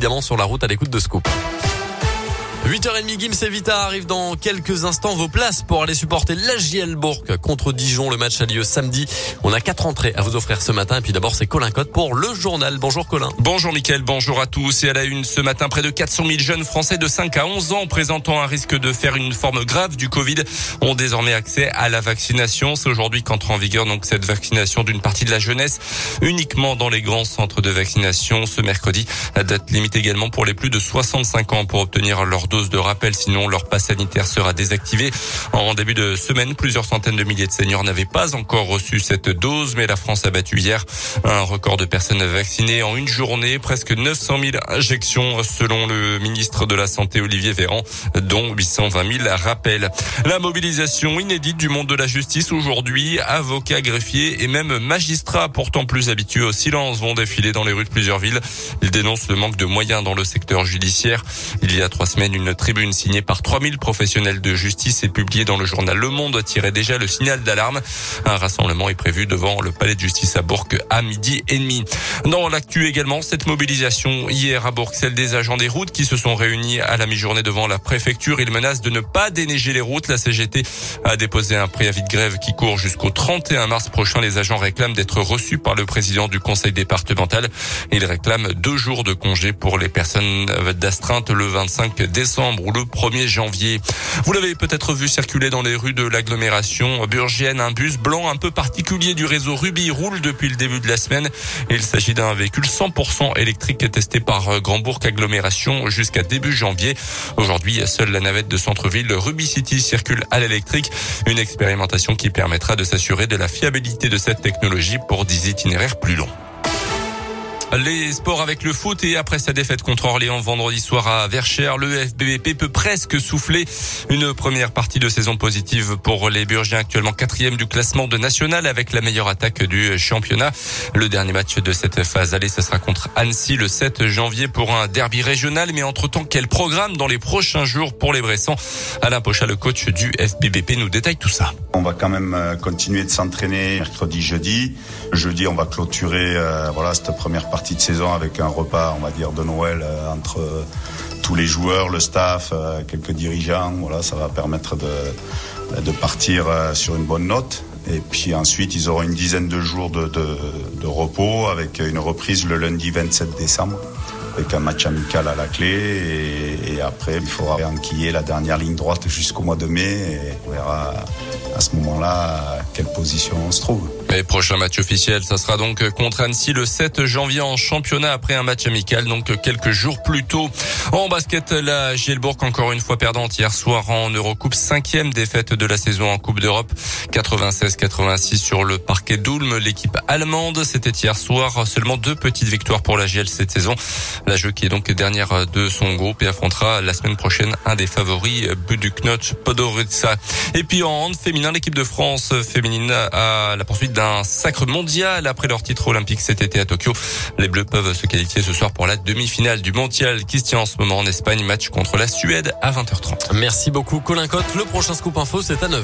évidemment sur la route à l'écoute de Scoop. 8h30, Gims et Vita arrivent dans quelques instants. Vos places pour aller supporter la JL Bourg contre Dijon. Le match a lieu samedi. On a quatre entrées à vous offrir ce matin. Et puis d'abord, c'est Colin Cotte pour le journal. Bonjour Colin. Bonjour Mickaël, bonjour à tous. Et à la une ce matin, près de 400 000 jeunes Français de 5 à 11 ans présentant un risque de faire une forme grave du Covid ont désormais accès à la vaccination. C'est aujourd'hui qu'entre en vigueur donc cette vaccination d'une partie de la jeunesse uniquement dans les grands centres de vaccination ce mercredi. La date limite également pour les plus de 65 ans pour obtenir leur dose de rappel, sinon leur passe sanitaire sera désactivé. En début de semaine, plusieurs centaines de milliers de seniors n'avaient pas encore reçu cette dose, mais la France a battu hier un record de personnes vaccinées en une journée, presque 900 000 injections selon le ministre de la Santé Olivier Véran, dont 820 000 rappels. La mobilisation inédite du monde de la justice aujourd'hui, avocats, greffiers et même magistrats pourtant plus habitués au silence vont défiler dans les rues de plusieurs villes. Ils dénoncent le manque de moyens dans le secteur judiciaire. Il y a trois semaines, une tribune signée par 3000 professionnels de justice et publiée dans le journal Le Monde tirait déjà le signal d'alarme. Un rassemblement est prévu devant le palais de justice à Bourg à midi et demi. Dans l'actu également, cette mobilisation hier à Bourg, celle des agents des routes qui se sont réunis à la mi-journée devant la préfecture. Ils menacent de ne pas déneiger les routes. La CGT a déposé un préavis de grève qui court jusqu'au 31 mars prochain. Les agents réclament d'être reçus par le président du conseil départemental. Ils réclament deux jours de congé pour les personnes d'astreinte le 25 décembre ou le 1er janvier. Vous l'avez peut-être vu circuler dans les rues de l'agglomération burgienne. Un bus blanc un peu particulier du réseau Ruby roule depuis le début de la semaine. Il s'agit d'un véhicule 100% électrique testé par Grandbourg Agglomération jusqu'à début janvier. Aujourd'hui, seule la navette de centre-ville Ruby City circule à l'électrique. Une expérimentation qui permettra de s'assurer de la fiabilité de cette technologie pour des itinéraires plus longs. Les sports avec le foot et après sa défaite contre Orléans vendredi soir à Verchères, le FBBP peut presque souffler une première partie de saison positive pour les Burgiens actuellement quatrième du classement de national avec la meilleure attaque du championnat. Le dernier match de cette phase allée, ce sera contre Annecy le 7 janvier pour un derby régional. Mais entre-temps, quel programme dans les prochains jours pour les Bressans Alain Pocha, le coach du FBBP, nous détaille tout ça. On va quand même euh, continuer de s'entraîner mercredi, jeudi. Jeudi, on va clôturer euh, voilà cette première partie de saison avec un repas, on va dire, de Noël euh, entre tous les joueurs, le staff, quelques dirigeants. Voilà, ça va permettre de, de partir sur une bonne note. Et puis ensuite, ils auront une dizaine de jours de, de, de repos avec une reprise le lundi 27 décembre avec un match amical à la clé. Et, et après, il faudra enquiller la dernière ligne droite jusqu'au mois de mai. Et on verra à ce moment-là quelle position on se trouve. Mais prochain match officiel, ça sera donc contre Annecy le 7 janvier en championnat après un match amical, donc quelques jours plus tôt. En basket, la Gielbourg encore une fois perdante hier soir en Eurocoupe, cinquième défaite de la saison en Coupe d'Europe, 96-86 sur le parquet d'Ulm. L'équipe allemande, c'était hier soir seulement deux petites victoires pour la GL cette saison. La jeu qui est donc dernière de son groupe et affrontera la semaine prochaine un des favoris, Buduknoch Podorica. Et puis en hand féminin, l'équipe de France féminine a la poursuite d'un sacre mondial après leur titre olympique cet été à Tokyo. Les Bleus peuvent se qualifier ce soir pour la demi-finale du mondial qui se tient en ce moment en Espagne. Match contre la Suède à 20h30. Merci beaucoup Colin Cotte. Le prochain scoop info, c'est à 9h.